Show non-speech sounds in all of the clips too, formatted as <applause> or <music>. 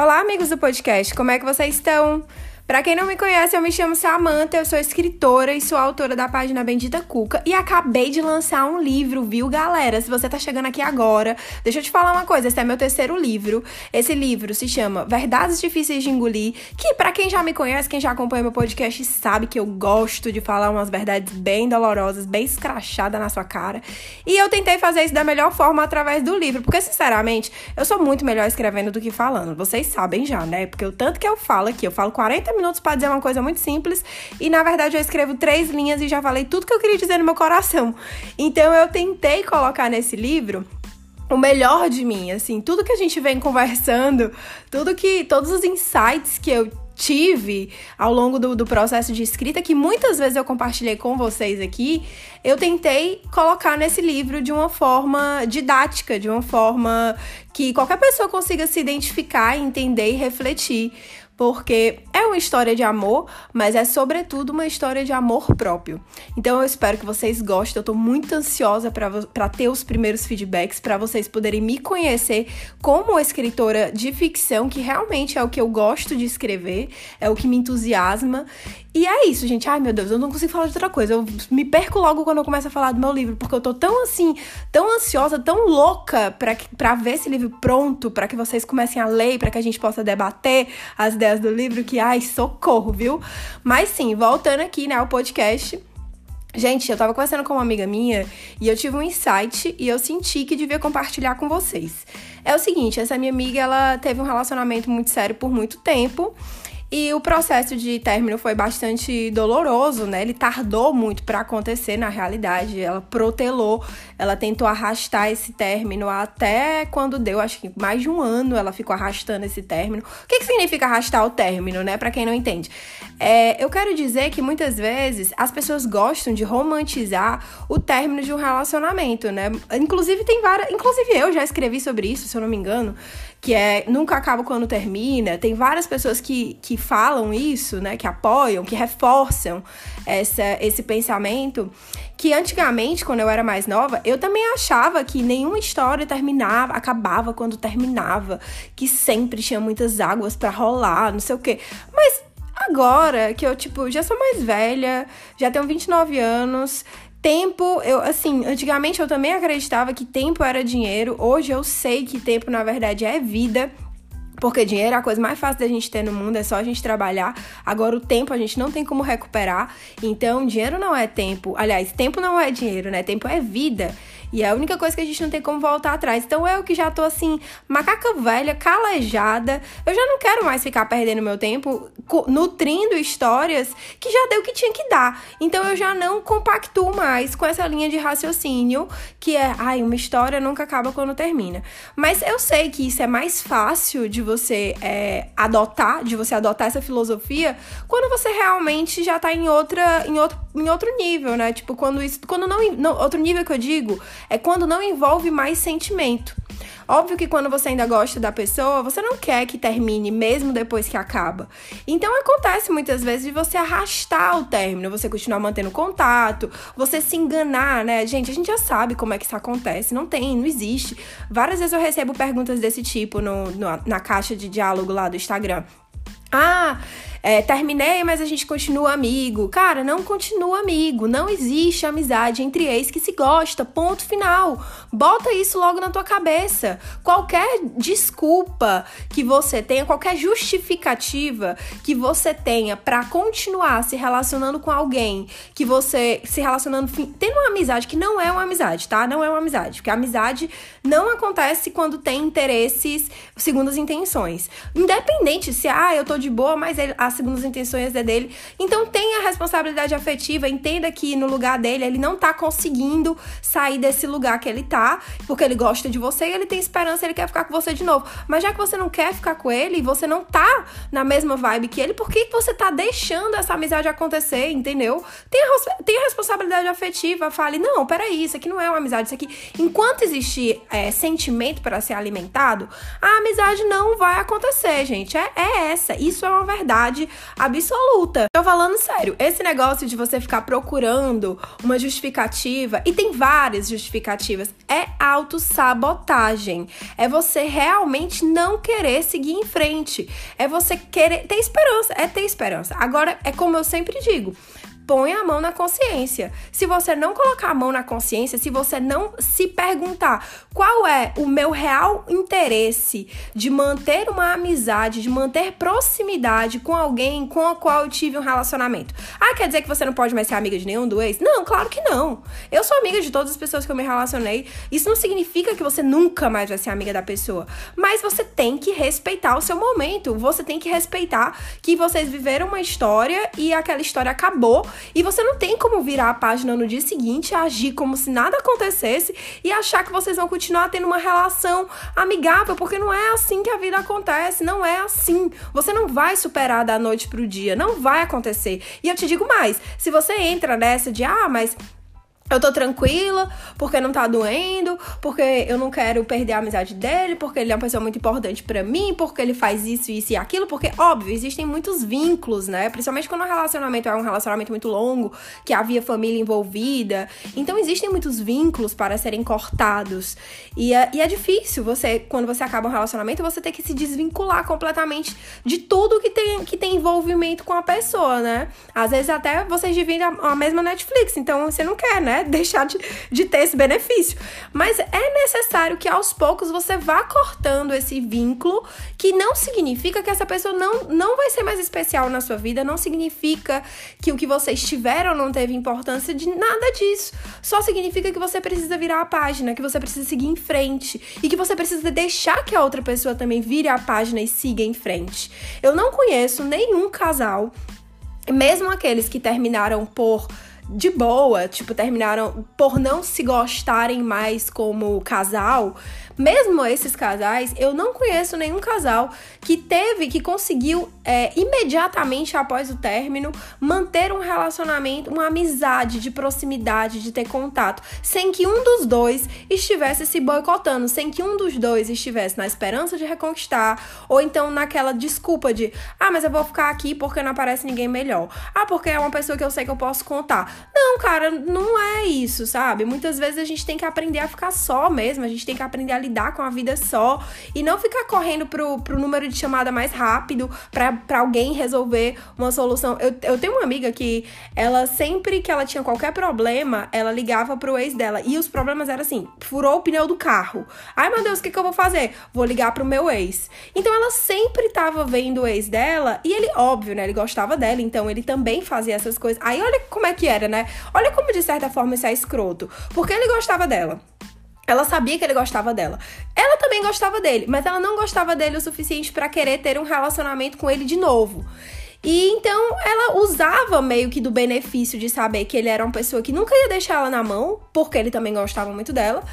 Olá, amigos do podcast, como é que vocês estão? Para quem não me conhece, eu me chamo Samantha, eu sou escritora e sou autora da página Bendita Cuca e acabei de lançar um livro, viu, galera? Se você tá chegando aqui agora, deixa eu te falar uma coisa, esse é meu terceiro livro. Esse livro se chama Verdades Difíceis de Engolir, que para quem já me conhece, quem já acompanha meu podcast, sabe que eu gosto de falar umas verdades bem dolorosas, bem escrachadas na sua cara. E eu tentei fazer isso da melhor forma através do livro, porque sinceramente, eu sou muito melhor escrevendo do que falando. Vocês sabem já, né? Porque o tanto que eu falo aqui, eu falo 40 minutos para dizer uma coisa muito simples e na verdade eu escrevo três linhas e já falei tudo que eu queria dizer no meu coração. Então eu tentei colocar nesse livro o melhor de mim, assim, tudo que a gente vem conversando, tudo que todos os insights que eu tive ao longo do, do, processo de escrita, que muitas vezes eu compartilhei com vocês aqui, eu tentei colocar nesse livro de uma forma didática, de uma forma que qualquer pessoa consiga se identificar, entender e refletir porque é uma história de amor, mas é sobretudo uma história de amor próprio. Então eu espero que vocês gostem. Eu tô muito ansiosa para ter os primeiros feedbacks, para vocês poderem me conhecer como escritora de ficção, que realmente é o que eu gosto de escrever, é o que me entusiasma. E é isso, gente. Ai, meu Deus, eu não consigo falar de outra coisa. Eu me perco logo quando eu começo a falar do meu livro, porque eu tô tão assim, tão ansiosa, tão louca para ver esse livro pronto, para que vocês comecem a ler, para que a gente possa debater as ideias do livro, que ai, socorro, viu? Mas sim, voltando aqui, né, ao podcast. Gente, eu tava conversando com uma amiga minha e eu tive um insight e eu senti que devia compartilhar com vocês. É o seguinte, essa minha amiga, ela teve um relacionamento muito sério por muito tempo e o processo de término foi bastante doloroso, né? Ele tardou muito para acontecer na realidade. Ela protelou, ela tentou arrastar esse término até quando deu, acho que mais de um ano ela ficou arrastando esse término. O que, que significa arrastar o término, né? Para quem não entende. É, eu quero dizer que muitas vezes as pessoas gostam de romantizar o término de um relacionamento, né? Inclusive tem várias. Inclusive eu já escrevi sobre isso, se eu não me engano que é nunca acaba quando termina. Tem várias pessoas que, que falam isso, né? Que apoiam, que reforçam essa, esse pensamento. Que antigamente, quando eu era mais nova, eu também achava que nenhuma história terminava, acabava quando terminava, que sempre tinha muitas águas para rolar, não sei o quê. Mas agora que eu, tipo, já sou mais velha, já tenho 29 anos, Tempo, eu assim, antigamente eu também acreditava que tempo era dinheiro. Hoje eu sei que tempo na verdade é vida. Porque dinheiro é a coisa mais fácil da gente ter no mundo, é só a gente trabalhar. Agora, o tempo a gente não tem como recuperar. Então, dinheiro não é tempo. Aliás, tempo não é dinheiro, né? Tempo é vida. E é a única coisa que a gente não tem como voltar atrás. Então eu que já tô assim, macaca velha, calejada, eu já não quero mais ficar perdendo meu tempo nutrindo histórias que já deu o que tinha que dar. Então eu já não compactuo mais com essa linha de raciocínio que é, ai, uma história nunca acaba quando termina. Mas eu sei que isso é mais fácil de você é, adotar, de você adotar essa filosofia quando você realmente já tá em outra, em outro, em outro nível, né? Tipo, quando isso, quando não, não outro nível que eu digo é quando não envolve mais sentimento. Óbvio que quando você ainda gosta da pessoa, você não quer que termine mesmo depois que acaba. Então acontece muitas vezes de você arrastar o término, você continuar mantendo contato, você se enganar, né? Gente, a gente já sabe como é que isso acontece. Não tem, não existe. Várias vezes eu recebo perguntas desse tipo no, no na caixa de diálogo lá do Instagram. Ah, é, terminei, mas a gente continua amigo. Cara, não continua amigo. Não existe amizade entre ex que se gosta. Ponto final. Bota isso logo na tua cabeça. Qualquer desculpa que você tenha, qualquer justificativa que você tenha para continuar se relacionando com alguém, que você se relacionando, tendo uma amizade que não é uma amizade, tá? Não é uma amizade, porque a amizade não acontece quando tem interesses segundo as intenções. Independente se, ah, eu tô de boa, mas ele, as segundas intenções é dele. Então tenha responsabilidade afetiva, entenda que no lugar dele ele não tá conseguindo sair desse lugar que ele tá, porque ele gosta de você e ele tem esperança, ele quer ficar com você de novo. Mas já que você não quer ficar com ele, você não tá na mesma vibe que ele, por que você tá deixando essa amizade acontecer, entendeu? Tenha, tenha responsabilidade afetiva, fale, não, peraí, isso aqui não é uma amizade, isso aqui, enquanto existir é, sentimento para ser alimentado, a amizade não vai acontecer, gente. É, é essa. Isso é uma verdade verdade absoluta. Tô falando sério, esse negócio de você ficar procurando uma justificativa, e tem várias justificativas, é autossabotagem. É você realmente não querer seguir em frente. É você querer ter esperança, é ter esperança. Agora, é como eu sempre digo, põe a mão na consciência. Se você não colocar a mão na consciência, se você não se perguntar qual é o meu real interesse de manter uma amizade, de manter proximidade com alguém com a qual eu tive um relacionamento. Ah, quer dizer que você não pode mais ser amiga de nenhum do ex? Não, claro que não. Eu sou amiga de todas as pessoas que eu me relacionei. Isso não significa que você nunca mais vai ser amiga da pessoa. Mas você tem que respeitar o seu momento. Você tem que respeitar que vocês viveram uma história e aquela história acabou e você não tem como virar a página no dia seguinte, agir como se nada acontecesse e achar que vocês vão continuar tendo uma relação amigável, porque não é assim que a vida acontece, não é assim. Você não vai superar da noite pro dia, não vai acontecer. E eu te digo mais, se você entra nessa de, ah, mas eu tô tranquila, porque não tá doendo, porque eu não quero perder a amizade dele, porque ele é uma pessoa muito importante para mim, porque ele faz isso, isso e aquilo, porque, óbvio, existem muitos vínculos, né? Principalmente quando o relacionamento é um relacionamento muito longo, que havia família envolvida. Então, existem muitos vínculos para serem cortados. E é, e é difícil você, quando você acaba um relacionamento, você ter que se desvincular completamente de tudo que tem, que tem envolvimento com a pessoa, né? Às vezes até vocês dividem a, a mesma Netflix, então você não quer, né? Deixar de, de ter esse benefício. Mas é necessário que aos poucos você vá cortando esse vínculo, que não significa que essa pessoa não, não vai ser mais especial na sua vida, não significa que o que vocês tiveram não teve importância de nada disso. Só significa que você precisa virar a página, que você precisa seguir em frente e que você precisa deixar que a outra pessoa também vire a página e siga em frente. Eu não conheço nenhum casal, mesmo aqueles que terminaram por de boa, tipo, terminaram por não se gostarem mais como casal, mesmo esses casais, eu não conheço nenhum casal que teve, que conseguiu é, imediatamente após o término manter um relacionamento, uma amizade de proximidade, de ter contato, sem que um dos dois estivesse se boicotando, sem que um dos dois estivesse na esperança de reconquistar, ou então naquela desculpa de, ah, mas eu vou ficar aqui porque não aparece ninguém melhor. Ah, porque é uma pessoa que eu sei que eu posso contar. Não, cara, não é isso, sabe? Muitas vezes a gente tem que aprender a ficar só mesmo, a gente tem que aprender a lidar com a vida só e não ficar correndo pro, pro número de chamada mais rápido para alguém resolver uma solução. Eu, eu tenho uma amiga que ela sempre que ela tinha qualquer problema, ela ligava pro ex dela. E os problemas eram assim: furou o pneu do carro. Ai meu Deus, o que, que eu vou fazer? Vou ligar pro meu ex. Então ela sempre tava vendo o ex dela e ele, óbvio, né? Ele gostava dela, então ele também fazia essas coisas. Aí olha como é que era, né? Olha como de certa forma isso é escroto. Porque ele gostava dela. Ela sabia que ele gostava dela. Ela também gostava dele, mas ela não gostava dele o suficiente para querer ter um relacionamento com ele de novo. E então ela usava meio que do benefício de saber que ele era uma pessoa que nunca ia deixar ela na mão, porque ele também gostava muito dela.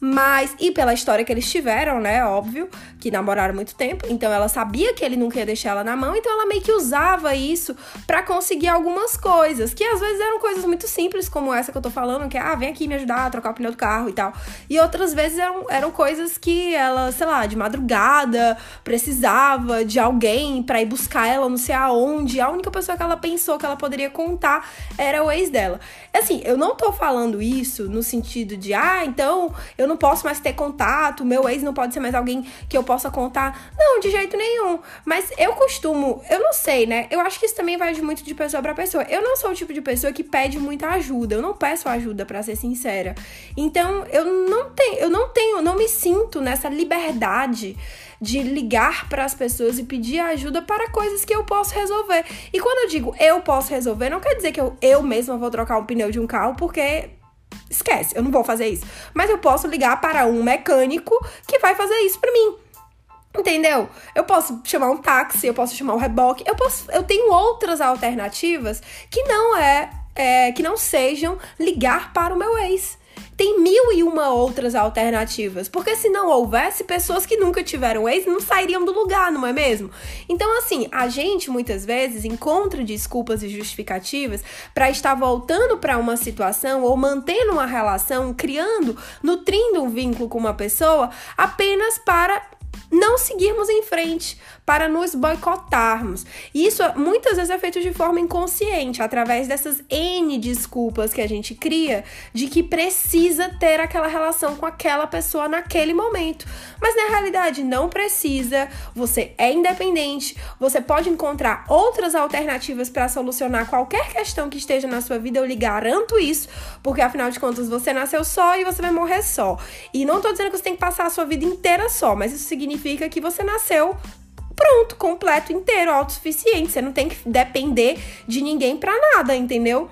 Mas, e pela história que eles tiveram, né? Óbvio, que namoraram muito tempo. Então ela sabia que ele nunca ia deixar ela na mão. Então ela meio que usava isso para conseguir algumas coisas. Que às vezes eram coisas muito simples, como essa que eu tô falando, que é, ah, vem aqui me ajudar a trocar o pneu do carro e tal. E outras vezes eram, eram coisas que ela, sei lá, de madrugada, precisava de alguém para ir buscar ela não sei aonde. A única pessoa que ela pensou que ela poderia contar era o ex dela. Assim, eu não tô falando isso no sentido de, ah, então eu não não posso mais ter contato, meu ex não pode ser mais alguém que eu possa contar. Não, de jeito nenhum. Mas eu costumo, eu não sei, né? Eu acho que isso também vai de muito de pessoa para pessoa. Eu não sou o tipo de pessoa que pede muita ajuda. Eu não peço ajuda, para ser sincera. Então, eu não tenho, eu não tenho, não me sinto nessa liberdade de ligar para as pessoas e pedir ajuda para coisas que eu posso resolver. E quando eu digo eu posso resolver, não quer dizer que eu, eu mesma vou trocar um pneu de um carro, porque Esquece, eu não vou fazer isso. Mas eu posso ligar para um mecânico que vai fazer isso para mim. Entendeu? Eu posso chamar um táxi, eu posso chamar um reboque, eu posso, eu tenho outras alternativas que não é, é que não sejam ligar para o meu ex. Tem mil e uma outras alternativas. Porque se não houvesse, pessoas que nunca tiveram ex não sairiam do lugar, não é mesmo? Então, assim, a gente muitas vezes encontra desculpas e justificativas para estar voltando para uma situação ou mantendo uma relação, criando, nutrindo um vínculo com uma pessoa apenas para não seguirmos em frente, para nos boicotarmos. Isso muitas vezes é feito de forma inconsciente, através dessas N desculpas que a gente cria de que precisa ter aquela relação com aquela pessoa naquele momento. Mas na realidade não precisa, você é independente, você pode encontrar outras alternativas para solucionar qualquer questão que esteja na sua vida, eu lhe garanto isso, porque afinal de contas você nasceu só e você vai morrer só. E não tô dizendo que você tem que passar a sua vida inteira só, mas isso significa que você nasceu pronto, completo, inteiro, autossuficiente. Você não tem que depender de ninguém para nada, entendeu?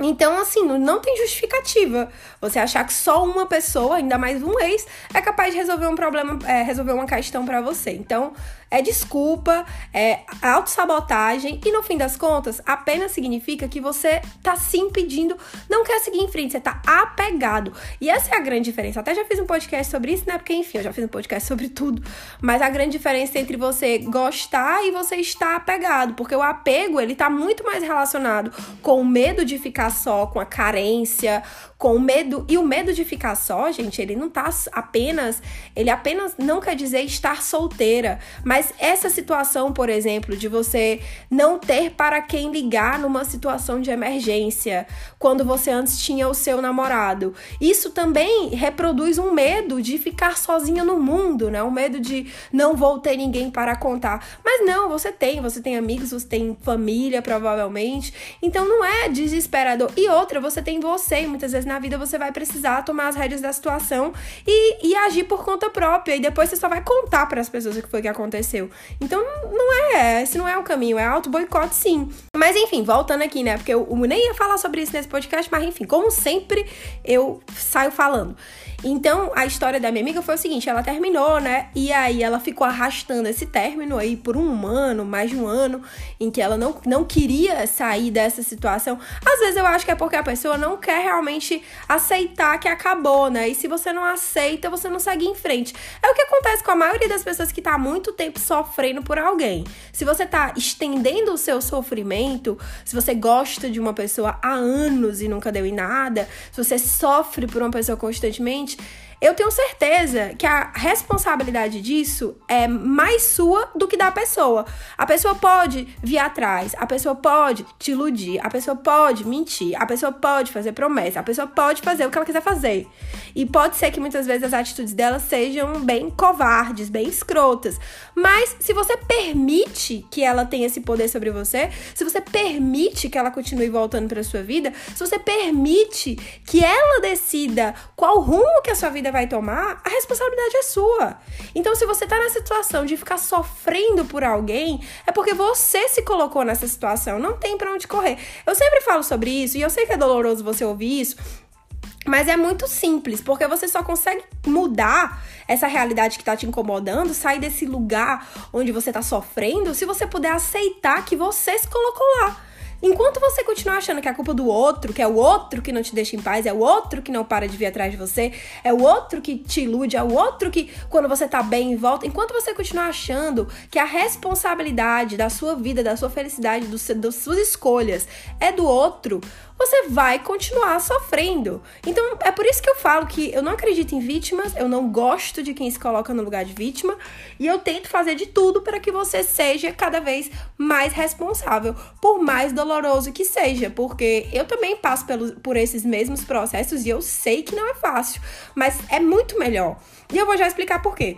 Então, assim, não tem justificativa você achar que só uma pessoa, ainda mais um ex, é capaz de resolver um problema, é, resolver uma questão para você. Então, é desculpa, é autossabotagem e no fim das contas apenas significa que você tá se impedindo, não quer seguir em frente, você tá apegado. E essa é a grande diferença. Até já fiz um podcast sobre isso, né? Porque enfim, eu já fiz um podcast sobre tudo, mas a grande diferença entre você gostar e você estar apegado, porque o apego, ele tá muito mais relacionado com o medo de ficar só, com a carência, com medo e o medo de ficar só, gente, ele não tá apenas, ele apenas não quer dizer estar solteira, mas essa situação, por exemplo, de você não ter para quem ligar numa situação de emergência, quando você antes tinha o seu namorado, isso também reproduz um medo de ficar sozinha no mundo, né? Um medo de não vou ter ninguém para contar. Mas não, você tem, você tem amigos, você tem família, provavelmente. Então não é desesperador. E outra, você tem você, e muitas vezes na vida você vai precisar tomar as rédeas da situação e, e agir por conta própria. E depois você só vai contar para as pessoas o que foi que aconteceu. Então não é, esse não é o caminho, é auto boicote sim. Mas enfim, voltando aqui, né? Porque eu, nem ia falar sobre isso nesse podcast, mas enfim, como sempre, eu saio falando. Então, a história da minha amiga foi o seguinte: ela terminou, né? E aí ela ficou arrastando esse término aí por um ano, mais de um ano, em que ela não, não queria sair dessa situação. Às vezes eu acho que é porque a pessoa não quer realmente aceitar que acabou, né? E se você não aceita, você não segue em frente. É o que acontece com a maioria das pessoas que tá há muito tempo sofrendo por alguém. Se você tá estendendo o seu sofrimento, se você gosta de uma pessoa há anos e nunca deu em nada, se você sofre por uma pessoa constantemente, eu tenho certeza que a responsabilidade disso é mais sua do que da pessoa. A pessoa pode vir atrás, a pessoa pode te iludir, a pessoa pode mentir, a pessoa pode fazer promessa, a pessoa pode fazer o que ela quiser fazer. E pode ser que muitas vezes as atitudes dela sejam bem covardes, bem escrotas. Mas se você permite que ela tenha esse poder sobre você, se você permite que ela continue voltando para sua vida, se você permite que ela decida qual rumo que a sua vida vai tomar, a responsabilidade é sua. Então, se você tá nessa situação de ficar sofrendo por alguém, é porque você se colocou nessa situação, não tem para onde correr. Eu sempre falo sobre isso e eu sei que é doloroso você ouvir isso, mas é muito simples, porque você só consegue mudar essa realidade que tá te incomodando, sair desse lugar onde você tá sofrendo, se você puder aceitar que você se colocou lá. Enquanto você continuar achando que é a culpa do outro, que é o outro que não te deixa em paz, é o outro que não para de vir atrás de você, é o outro que te ilude, é o outro que quando você tá bem volta, enquanto você continuar achando que a responsabilidade da sua vida, da sua felicidade, do, das suas escolhas é do outro, você vai continuar sofrendo. Então, é por isso que eu falo que eu não acredito em vítimas, eu não gosto de quem se coloca no lugar de vítima, e eu tento fazer de tudo para que você seja cada vez mais responsável, por mais doloroso que seja, porque eu também passo por esses mesmos processos e eu sei que não é fácil, mas é muito melhor. E eu vou já explicar por quê.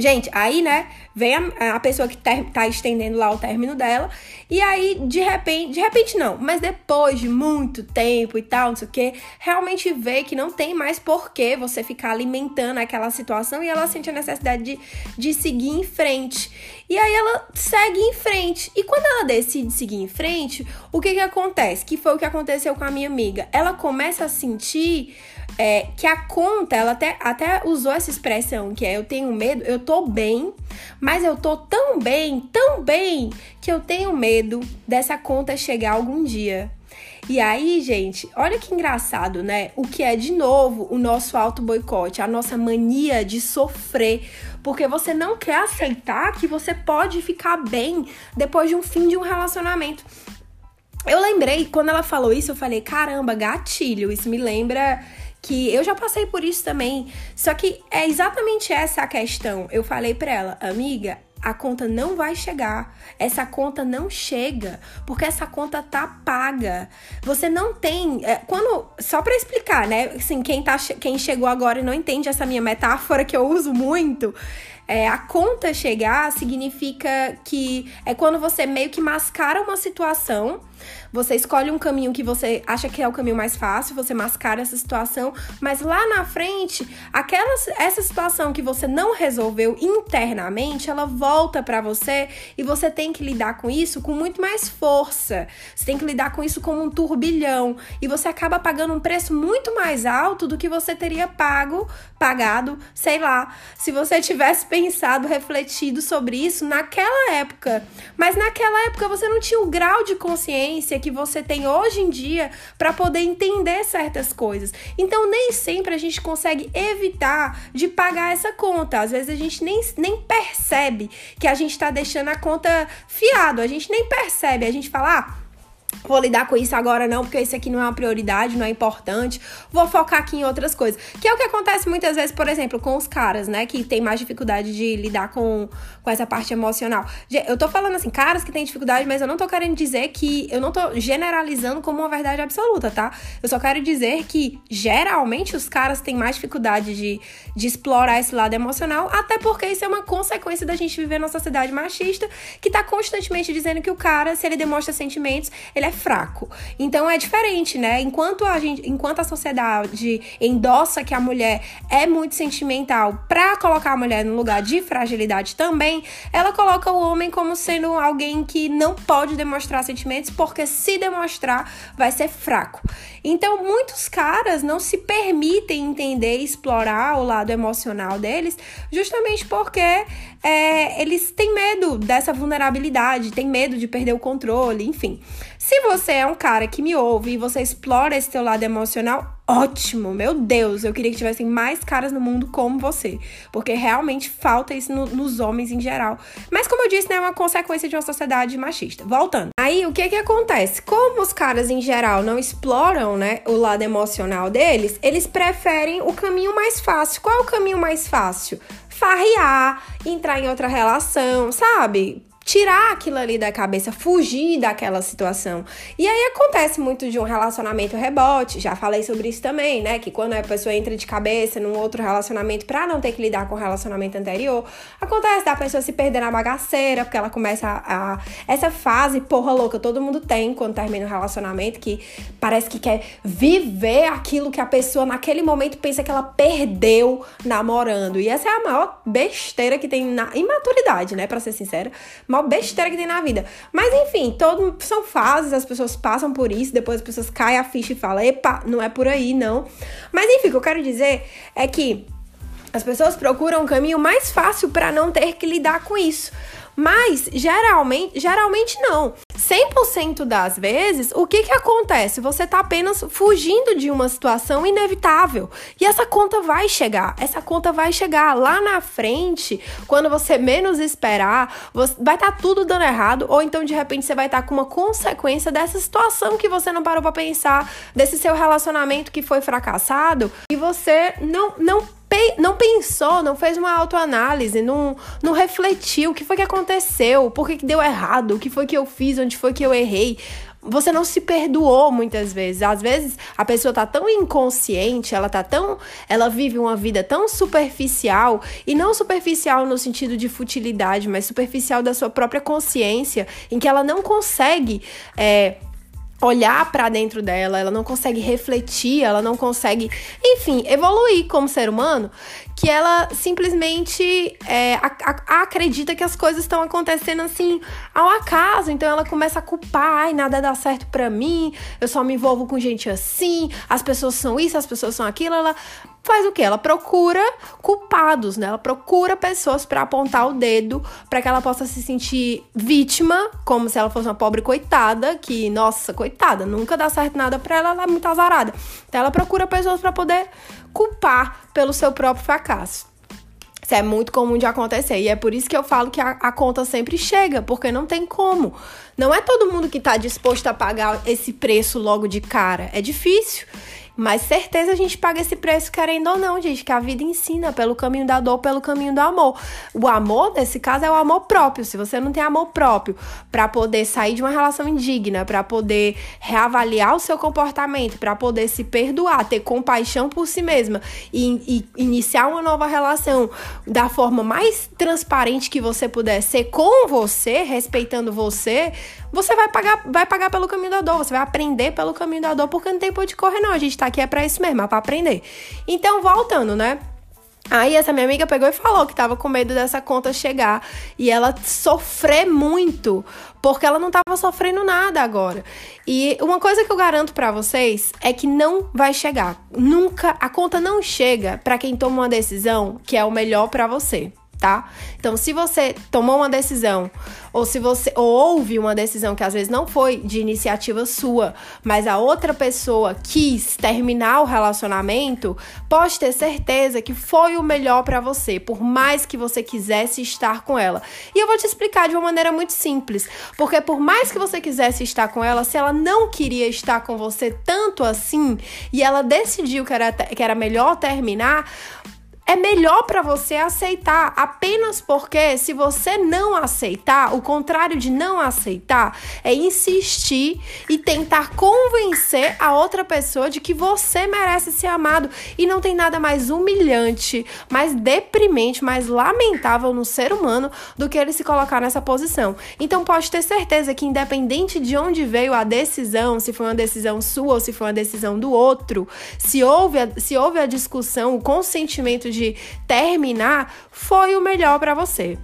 Gente, aí, né, vem a, a pessoa que ter, tá estendendo lá o término dela, e aí, de repente, de repente não, mas depois de muito tempo e tal, não sei o que, realmente vê que não tem mais porquê você ficar alimentando aquela situação e ela sente a necessidade de, de seguir em frente. E aí ela segue em frente. E quando ela decide seguir em frente, o que que acontece? Que foi o que aconteceu com a minha amiga. Ela começa a sentir é, que a conta, ela até, até usou essa expressão, que é eu tenho medo, eu tô bem, mas eu tô tão bem, tão bem, que eu tenho medo dessa conta chegar algum dia. E aí, gente, olha que engraçado, né? O que é, de novo, o nosso auto-boicote, a nossa mania de sofrer, porque você não quer aceitar que você pode ficar bem depois de um fim de um relacionamento. Eu lembrei, quando ela falou isso, eu falei, caramba, gatilho, isso me lembra que eu já passei por isso também. Só que é exatamente essa a questão. Eu falei para ela, amiga, a conta não vai chegar. Essa conta não chega, porque essa conta tá paga. Você não tem, é, quando só para explicar, né? Assim, quem tá quem chegou agora e não entende essa minha metáfora que eu uso muito, é, a conta chegar significa que é quando você meio que mascara uma situação você escolhe um caminho que você acha que é o caminho mais fácil, você mascara essa situação, mas lá na frente, aquela essa situação que você não resolveu internamente, ela volta para você e você tem que lidar com isso com muito mais força. Você tem que lidar com isso como um turbilhão e você acaba pagando um preço muito mais alto do que você teria pago, pagado, sei lá, se você tivesse pensado, refletido sobre isso naquela época. Mas naquela época você não tinha o grau de consciência que você tem hoje em dia para poder entender certas coisas. Então, nem sempre a gente consegue evitar de pagar essa conta. Às vezes a gente nem, nem percebe que a gente está deixando a conta fiado, a gente nem percebe. A gente fala, ah, vou lidar com isso agora não, porque isso aqui não é uma prioridade, não é importante. Vou focar aqui em outras coisas. Que é o que acontece muitas vezes, por exemplo, com os caras, né, que tem mais dificuldade de lidar com, com essa parte emocional. Eu tô falando assim, caras que têm dificuldade, mas eu não tô querendo dizer que eu não tô generalizando como uma verdade absoluta, tá? Eu só quero dizer que geralmente os caras têm mais dificuldade de, de explorar esse lado emocional, até porque isso é uma consequência da gente viver numa sociedade machista que tá constantemente dizendo que o cara, se ele demonstra sentimentos, ele é fraco. Então é diferente, né? Enquanto a gente, enquanto a sociedade endossa que a mulher é muito sentimental para colocar a mulher no lugar de fragilidade também, ela coloca o homem como sendo alguém que não pode demonstrar sentimentos porque se demonstrar vai ser fraco. Então muitos caras não se permitem entender e explorar o lado emocional deles, justamente porque é, eles têm medo dessa vulnerabilidade, têm medo de perder o controle, enfim. Se você é um cara que me ouve e você explora esse teu lado emocional, ótimo, meu Deus, eu queria que tivessem mais caras no mundo como você, porque realmente falta isso no, nos homens em geral. Mas como eu disse, né, é uma consequência de uma sociedade machista. Voltando. Aí, o que que acontece? Como os caras em geral não exploram, né, o lado emocional deles, eles preferem o caminho mais fácil. Qual é o caminho mais fácil? Farrear, entrar em outra relação, sabe? Tirar aquilo ali da cabeça, fugir daquela situação. E aí acontece muito de um relacionamento rebote, já falei sobre isso também, né? Que quando a pessoa entra de cabeça num outro relacionamento para não ter que lidar com o relacionamento anterior, acontece da pessoa se perder na bagaceira, porque ela começa a, a essa fase porra louca, todo mundo tem quando termina um relacionamento que parece que quer viver aquilo que a pessoa naquele momento pensa que ela perdeu namorando. E essa é a maior besteira que tem na imaturidade, né, para ser sincera besteira que tem na vida. Mas enfim, todo, são fases, as pessoas passam por isso, depois as pessoas caem a ficha e falam, epa, não é por aí, não. Mas enfim, o que eu quero dizer é que as pessoas procuram um caminho mais fácil para não ter que lidar com isso. Mas geralmente, geralmente não. 100% das vezes, o que que acontece? Você está apenas fugindo de uma situação inevitável. E essa conta vai chegar. Essa conta vai chegar lá na frente, quando você menos esperar, vai estar tá tudo dando errado ou então de repente você vai estar tá com uma consequência dessa situação que você não parou para pensar, desse seu relacionamento que foi fracassado e você não não não pensou, não fez uma autoanálise, não, não refletiu o que foi que aconteceu, por que, que deu errado, o que foi que eu fiz, onde foi que eu errei. Você não se perdoou muitas vezes. Às vezes a pessoa tá tão inconsciente, ela tá tão. Ela vive uma vida tão superficial, e não superficial no sentido de futilidade, mas superficial da sua própria consciência, em que ela não consegue. É, olhar para dentro dela, ela não consegue refletir, ela não consegue, enfim, evoluir como ser humano, que ela simplesmente é, a, a, acredita que as coisas estão acontecendo assim ao acaso, então ela começa a culpar, ai, nada dá certo para mim, eu só me envolvo com gente assim, as pessoas são isso, as pessoas são aquilo, ela faz o que? Ela procura culpados, né? Ela procura pessoas para apontar o dedo para que ela possa se sentir vítima, como se ela fosse uma pobre coitada, que, nossa, coitada, nunca dá certo nada para ela, ela é muito azarada. Então ela procura pessoas para poder culpar pelo seu próprio fracasso. Isso é muito comum de acontecer. E é por isso que eu falo que a, a, conta sempre chega, porque não tem como. Não é todo mundo que está disposto a pagar esse preço logo de cara. É difícil. Mas certeza a gente paga esse preço querendo ou não, gente, que a vida ensina pelo caminho da dor, pelo caminho do amor. O amor, nesse caso, é o amor próprio. Se você não tem amor próprio para poder sair de uma relação indigna, para poder reavaliar o seu comportamento, para poder se perdoar, ter compaixão por si mesma e, e iniciar uma nova relação da forma mais transparente que você puder ser com você, respeitando você, você vai pagar, vai pagar pelo caminho da dor, você vai aprender pelo caminho da dor, porque não tem por de correr, não. A gente tá aqui é pra isso mesmo, é pra aprender. Então, voltando, né? Aí essa minha amiga pegou e falou que tava com medo dessa conta chegar e ela sofrer muito, porque ela não tava sofrendo nada agora. E uma coisa que eu garanto para vocês é que não vai chegar. Nunca a conta não chega para quem toma uma decisão que é o melhor para você tá? Então, se você tomou uma decisão, ou se você ou houve uma decisão que às vezes não foi de iniciativa sua, mas a outra pessoa quis terminar o relacionamento, pode ter certeza que foi o melhor para você, por mais que você quisesse estar com ela. E eu vou te explicar de uma maneira muito simples, porque por mais que você quisesse estar com ela, se ela não queria estar com você tanto assim e ela decidiu que era, que era melhor terminar, é melhor para você aceitar, apenas porque se você não aceitar, o contrário de não aceitar é insistir e tentar convencer a outra pessoa de que você merece ser amado e não tem nada mais humilhante, mais deprimente, mais lamentável no ser humano do que ele se colocar nessa posição. Então pode ter certeza que independente de onde veio a decisão, se foi uma decisão sua ou se foi uma decisão do outro, se houve a, se houve a discussão, o consentimento de terminar foi o melhor para você.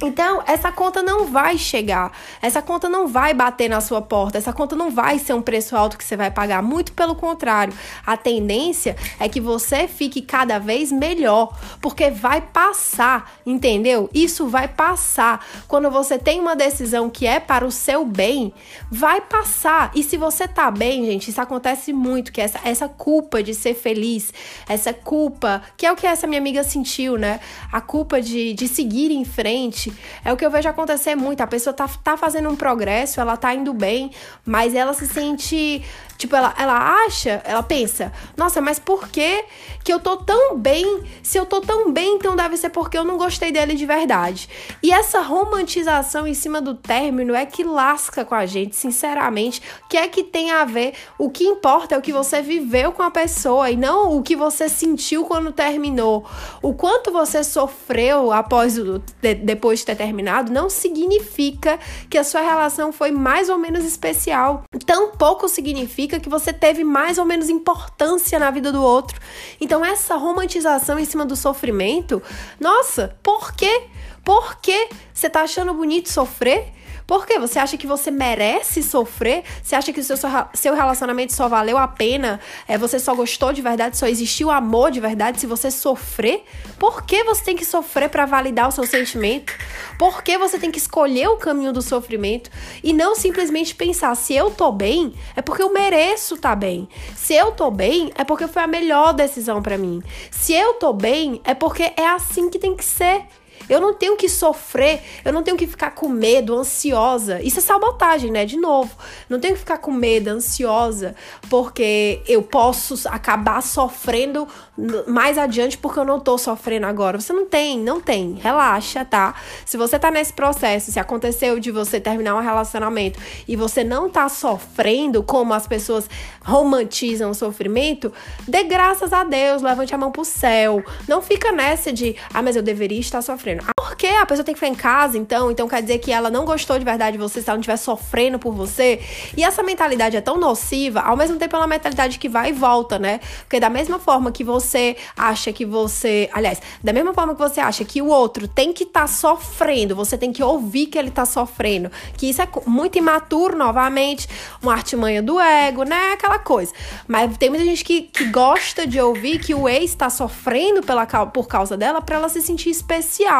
Então, essa conta não vai chegar, essa conta não vai bater na sua porta, essa conta não vai ser um preço alto que você vai pagar. Muito pelo contrário, a tendência é que você fique cada vez melhor, porque vai passar, entendeu? Isso vai passar. Quando você tem uma decisão que é para o seu bem, vai passar. E se você tá bem, gente, isso acontece muito, que essa, essa culpa de ser feliz, essa culpa, que é o que essa minha amiga sentiu, né? A culpa de, de seguir em frente é o que eu vejo acontecer muito. A pessoa tá, tá fazendo um progresso, ela tá indo bem, mas ela se sente Tipo, ela, ela acha, ela pensa, nossa, mas por que que eu tô tão bem? Se eu tô tão bem, então deve ser porque eu não gostei dele de verdade. E essa romantização em cima do término é que lasca com a gente, sinceramente. O que é que tem a ver? O que importa é o que você viveu com a pessoa e não o que você sentiu quando terminou. O quanto você sofreu após o, de, depois de ter terminado não significa que a sua relação foi mais ou menos especial. Tampouco significa significa que você teve mais ou menos importância na vida do outro. Então, essa romantização em cima do sofrimento, nossa, por quê? Por que você tá achando bonito sofrer? Por quê? Você acha que você merece sofrer? Você acha que o seu, seu relacionamento só valeu a pena? É, você só gostou de verdade? Só existiu amor de verdade se você sofrer? Por que você tem que sofrer para validar o seu sentimento? Por que você tem que escolher o caminho do sofrimento e não simplesmente pensar se eu tô bem, é porque eu mereço tá bem. Se eu tô bem, é porque foi a melhor decisão para mim. Se eu tô bem, é porque é assim que tem que ser. Eu não tenho que sofrer, eu não tenho que ficar com medo, ansiosa. Isso é sabotagem, né? De novo. Não tenho que ficar com medo, ansiosa, porque eu posso acabar sofrendo mais adiante porque eu não tô sofrendo agora. Você não tem, não tem. Relaxa, tá? Se você tá nesse processo, se aconteceu de você terminar um relacionamento e você não tá sofrendo como as pessoas romantizam o sofrimento, dê graças a Deus, levante a mão pro céu. Não fica nessa de, ah, mas eu deveria estar sofrendo sofrendo. Ah, por quê? A pessoa tem que ficar em casa, então? Então quer dizer que ela não gostou de verdade de você se ela não estiver sofrendo por você? E essa mentalidade é tão nociva, ao mesmo tempo é uma mentalidade que vai e volta, né? Porque da mesma forma que você acha que você. Aliás, da mesma forma que você acha que o outro tem que estar tá sofrendo, você tem que ouvir que ele tá sofrendo. Que isso é muito imaturo, novamente, uma artimanha do ego, né? Aquela coisa. Mas tem muita gente que, que gosta de ouvir que o ex está sofrendo pela, por causa dela para ela se sentir especial.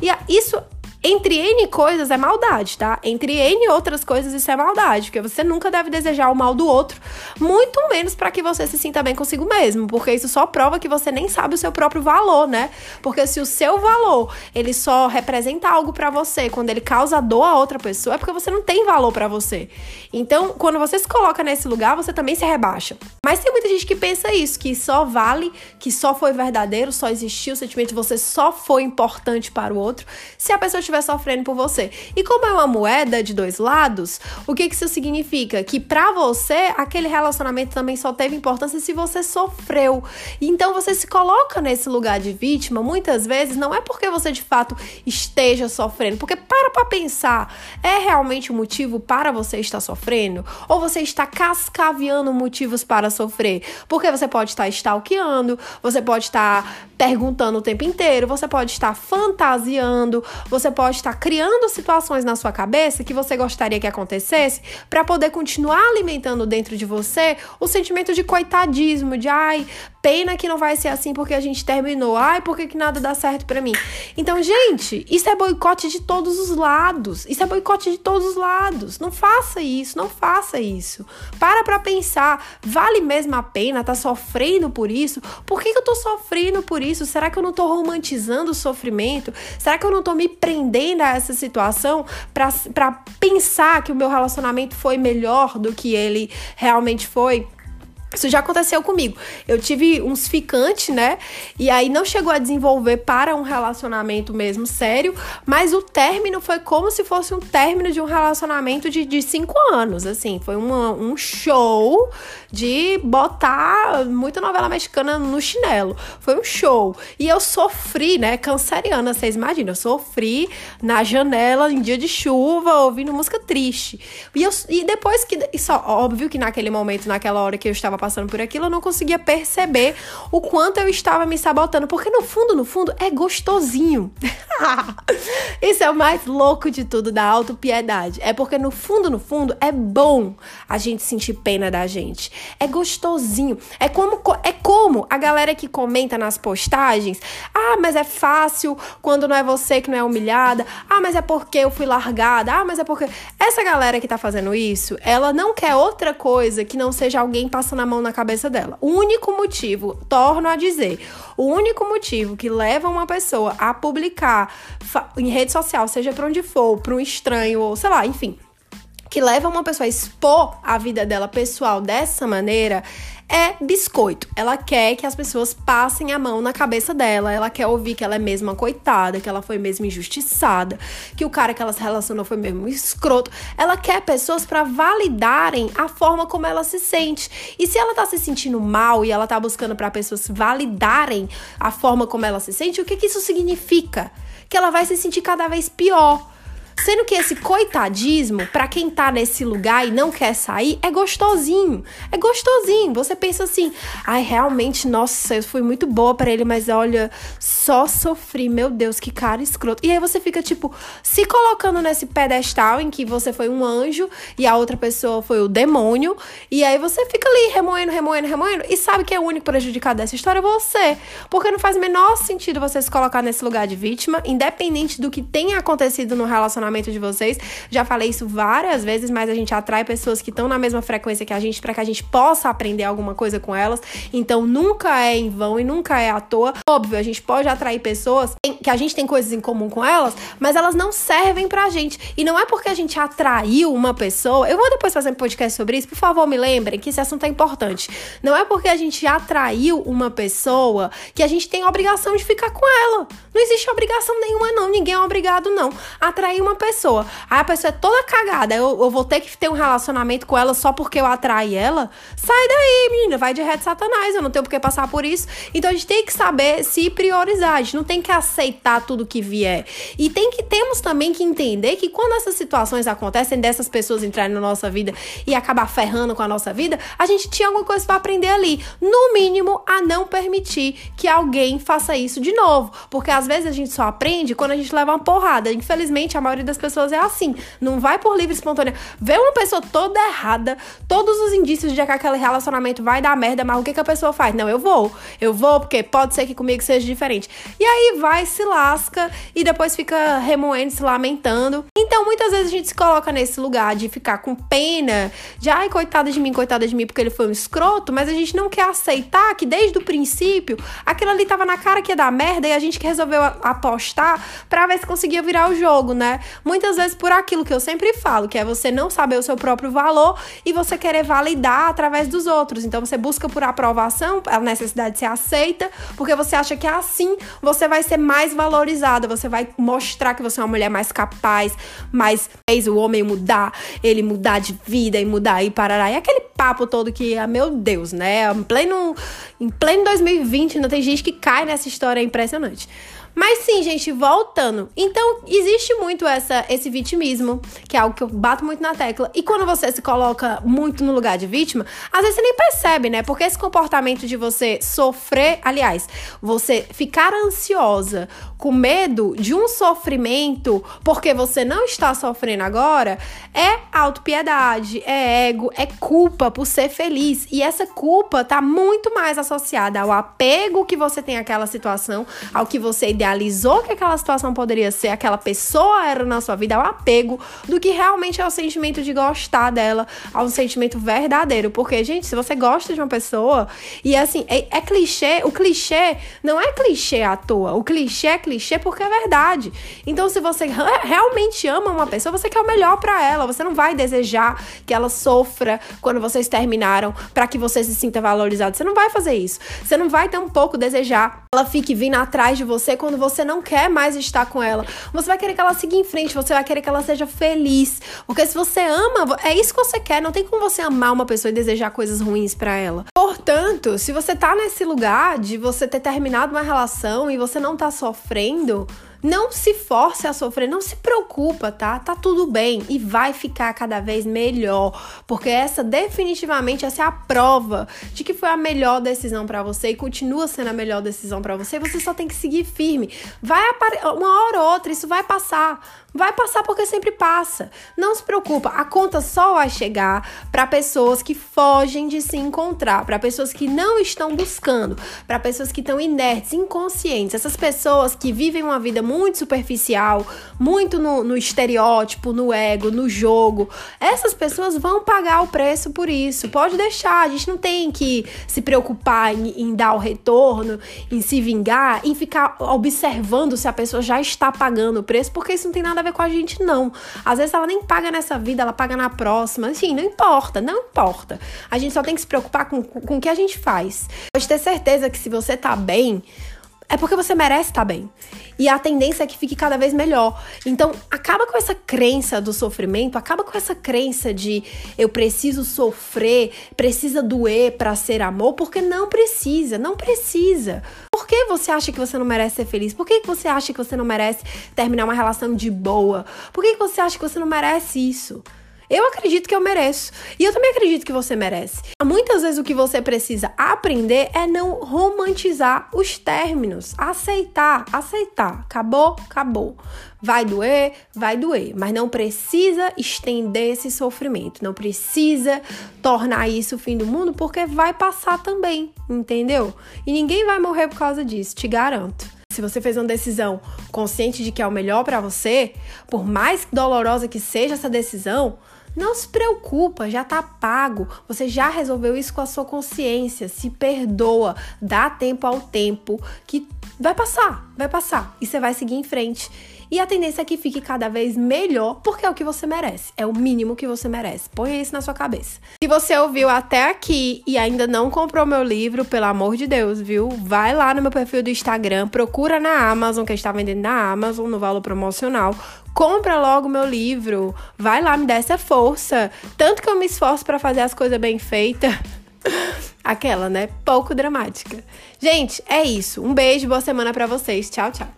E isso Entre N coisas é maldade, tá? Entre N outras coisas isso é maldade, porque você nunca deve desejar o mal do outro, muito menos para que você se sinta bem consigo mesmo, porque isso só prova que você nem sabe o seu próprio valor, né? Porque se o seu valor, ele só representa algo para você quando ele causa dor a outra pessoa, é porque você não tem valor para você. Então, quando você se coloca nesse lugar, você também se rebaixa. Mas tem muita gente que pensa isso, que só vale, que só foi verdadeiro, só existiu o sentimento, você só foi importante para o outro, se a pessoa estiver sofrendo por você. E como é uma moeda de dois lados, o que, que isso significa? Que para você, aquele relacionamento também só teve importância se você sofreu. Então você se coloca nesse lugar de vítima, muitas vezes, não é porque você de fato esteja sofrendo, porque para pra pensar, é realmente o um motivo para você estar sofrendo? Ou você está cascaveando motivos para sofrer? Porque você pode estar stalkeando, você pode estar perguntando o tempo inteiro, você pode estar fantasiando, você pode estar criando situações na sua cabeça que você gostaria que acontecesse para poder continuar alimentando dentro de você o sentimento de coitadismo, de ai, pena que não vai ser assim porque a gente terminou. Ai, por que, que nada dá certo para mim? Então, gente, isso é boicote de todos os lados. Isso é boicote de todos os lados. Não faça isso, não faça isso. Para pra pensar, vale mesmo a pena tá sofrendo por isso? Por que, que eu tô sofrendo por isso? Será que eu não tô romantizando o sofrimento? Será que eu não tô me prendendo a essa situação para pensar que o meu relacionamento foi melhor do que ele realmente foi? Isso já aconteceu comigo. Eu tive uns ficantes, né? E aí não chegou a desenvolver para um relacionamento mesmo sério, mas o término foi como se fosse um término de um relacionamento de, de cinco anos, assim. Foi uma, um show de botar muita novela mexicana no chinelo. Foi um show. E eu sofri, né? Canceriana, vocês imaginam? Eu sofri na janela em dia de chuva, ouvindo música triste. E, eu, e depois que. Isso, óbvio que naquele momento, naquela hora que eu estava passando por aquilo, eu não conseguia perceber o quanto eu estava me sabotando. Porque no fundo, no fundo, é gostosinho. <laughs> Isso é o mais louco de tudo da autopiedade. É porque no fundo, no fundo, é bom a gente sentir pena da gente. É gostosinho. É como, é como a galera que comenta nas postagens: ah, mas é fácil quando não é você que não é humilhada. Ah, mas é porque eu fui largada. Ah, mas é porque. Essa galera que tá fazendo isso, ela não quer outra coisa que não seja alguém passando a mão na cabeça dela. O único motivo, torno a dizer, o único motivo que leva uma pessoa a publicar em rede social, seja para onde for, para um estranho ou sei lá, enfim, que leva uma pessoa a expor a vida dela pessoal dessa maneira é biscoito. Ela quer que as pessoas passem a mão na cabeça dela. Ela quer ouvir que ela é mesmo coitada, que ela foi mesmo injustiçada, que o cara que ela se relacionou foi mesmo escroto. Ela quer pessoas para validarem a forma como ela se sente. E se ela tá se sentindo mal e ela tá buscando para pessoas validarem a forma como ela se sente, o que que isso significa? Que ela vai se sentir cada vez pior Sendo que esse coitadismo, para quem tá nesse lugar e não quer sair, é gostosinho. É gostosinho. Você pensa assim: ai, realmente, nossa, eu fui muito boa para ele, mas olha, só sofri. Meu Deus, que cara escroto. E aí você fica, tipo, se colocando nesse pedestal em que você foi um anjo e a outra pessoa foi o demônio. E aí você fica ali remoendo, remoendo, remoendo. E sabe que é o único prejudicado dessa história? Você. Porque não faz o menor sentido você se colocar nesse lugar de vítima, independente do que tenha acontecido no relacionamento relacionamento de vocês. Já falei isso várias vezes, mas a gente atrai pessoas que estão na mesma frequência que a gente para que a gente possa aprender alguma coisa com elas. Então nunca é em vão e nunca é à toa. Óbvio, a gente pode atrair pessoas que a gente tem coisas em comum com elas, mas elas não servem pra gente. E não é porque a gente atraiu uma pessoa. Eu vou depois fazer um podcast sobre isso, por favor, me lembrem que esse assunto é importante. Não é porque a gente atraiu uma pessoa que a gente tem a obrigação de ficar com ela. Não existe obrigação nenhuma, não. Ninguém é obrigado, não. Atrair uma pessoa. Aí a pessoa é toda cagada. Eu, eu vou ter que ter um relacionamento com ela só porque eu atraí ela? Sai daí, menina. Vai de de satanás. Eu não tenho por que passar por isso. Então a gente tem que saber se priorizar. A gente não tem que aceitar tudo que vier. E tem que temos também que entender que quando essas situações acontecem, dessas pessoas entrarem na nossa vida e acabar ferrando com a nossa vida, a gente tinha alguma coisa para aprender ali. No mínimo, a não permitir que alguém faça isso de novo. Porque às vezes a gente só aprende quando a gente leva uma porrada. Infelizmente, a maioria das pessoas é assim. Não vai por livre espontânea. Vê uma pessoa toda errada, todos os indícios de que aquele relacionamento vai dar merda, mas o que, que a pessoa faz? Não, eu vou. Eu vou porque pode ser que comigo seja diferente. E aí vai, se lasca e depois fica remoendo, se lamentando. Então, muitas vezes a gente se coloca nesse lugar de ficar com pena, de ai, coitada de mim, coitada de mim, porque ele foi um escroto, mas a gente não quer aceitar que desde o princípio aquilo ali tava na cara que ia dar merda e a gente que resolveu apostar para ver se conseguia virar o jogo, né? Muitas vezes por aquilo que eu sempre falo, que é você não saber o seu próprio valor e você querer validar através dos outros. Então você busca por aprovação, a necessidade de ser aceita, porque você acha que assim você vai ser mais valorizada, você vai mostrar que você é uma mulher mais capaz, mais fez o homem mudar, ele mudar de vida e mudar e parará. E aquele papo todo que, ah, meu Deus, né? Em pleno, em pleno 2020 ainda tem gente que cai nessa história, é impressionante. Mas sim, gente, voltando. Então, existe muito essa, esse vitimismo, que é algo que eu bato muito na tecla. E quando você se coloca muito no lugar de vítima, às vezes você nem percebe, né? Porque esse comportamento de você sofrer, aliás, você ficar ansiosa, com medo de um sofrimento, porque você não está sofrendo agora, é autopiedade, é ego, é culpa por ser feliz. E essa culpa tá muito mais associada ao apego que você tem àquela situação, ao que você idealizou que aquela situação poderia ser, aquela pessoa era na sua vida, é o apego, do que realmente é o sentimento de gostar dela, é um sentimento verdadeiro. Porque, gente, se você gosta de uma pessoa, e assim, é, é clichê, o clichê não é clichê à toa, o clichê é clichê porque é verdade. Então, se você realmente ama uma pessoa, você quer o melhor para ela, você não vai desejar que ela sofra quando vocês terminaram para que você se sinta valorizado. Você não vai fazer isso. Você não vai ter um pouco desejar ela fique vindo atrás de você quando você não quer mais estar com ela. Você vai querer que ela siga em frente, você vai querer que ela seja feliz. Porque se você ama, é isso que você quer. Não tem como você amar uma pessoa e desejar coisas ruins para ela. Portanto, se você tá nesse lugar de você ter terminado uma relação e você não tá sofrendo, não se force a sofrer, não se preocupa, tá? Tá tudo bem e vai ficar cada vez melhor, porque essa definitivamente essa é a prova de que foi a melhor decisão para você e continua sendo a melhor decisão para você. Você só tem que seguir firme. Vai uma hora ou outra isso vai passar. Vai passar porque sempre passa. Não se preocupa, a conta só vai chegar para pessoas que fogem de se encontrar, para pessoas que não estão buscando, para pessoas que estão inertes, inconscientes. Essas pessoas que vivem uma vida muito superficial, muito no, no estereótipo, no ego, no jogo. Essas pessoas vão pagar o preço por isso. Pode deixar, a gente não tem que se preocupar em, em dar o retorno, em se vingar, em ficar observando se a pessoa já está pagando o preço, porque isso não tem nada a ver com a gente, não. Às vezes ela nem paga nessa vida, ela paga na próxima. Enfim, não importa, não importa. A gente só tem que se preocupar com, com o que a gente faz. Pode ter certeza que se você tá bem, é porque você merece estar bem. E a tendência é que fique cada vez melhor. Então, acaba com essa crença do sofrimento, acaba com essa crença de eu preciso sofrer, precisa doer para ser amor, porque não precisa, não precisa. Por que você acha que você não merece ser feliz? Por que você acha que você não merece terminar uma relação de boa? Por que você acha que você não merece isso? Eu acredito que eu mereço. E eu também acredito que você merece. Muitas vezes o que você precisa aprender é não romantizar os términos. Aceitar, aceitar. Acabou, acabou. Vai doer, vai doer, mas não precisa estender esse sofrimento, não precisa tornar isso o fim do mundo, porque vai passar também, entendeu? E ninguém vai morrer por causa disso, te garanto. Se você fez uma decisão consciente de que é o melhor para você, por mais dolorosa que seja essa decisão, não se preocupa, já tá pago. Você já resolveu isso com a sua consciência. Se perdoa, dá tempo ao tempo que vai passar, vai passar e você vai seguir em frente. E a tendência é que fique cada vez melhor, porque é o que você merece. É o mínimo que você merece. Põe isso na sua cabeça. Se você ouviu até aqui e ainda não comprou meu livro, pelo amor de Deus, viu? Vai lá no meu perfil do Instagram, procura na Amazon, que está vendendo na Amazon, no valor promocional. Compra logo meu livro. Vai lá, me dá essa força. Tanto que eu me esforço para fazer as coisas bem feitas. <laughs> Aquela, né? Pouco dramática. Gente, é isso. Um beijo, boa semana para vocês. Tchau, tchau.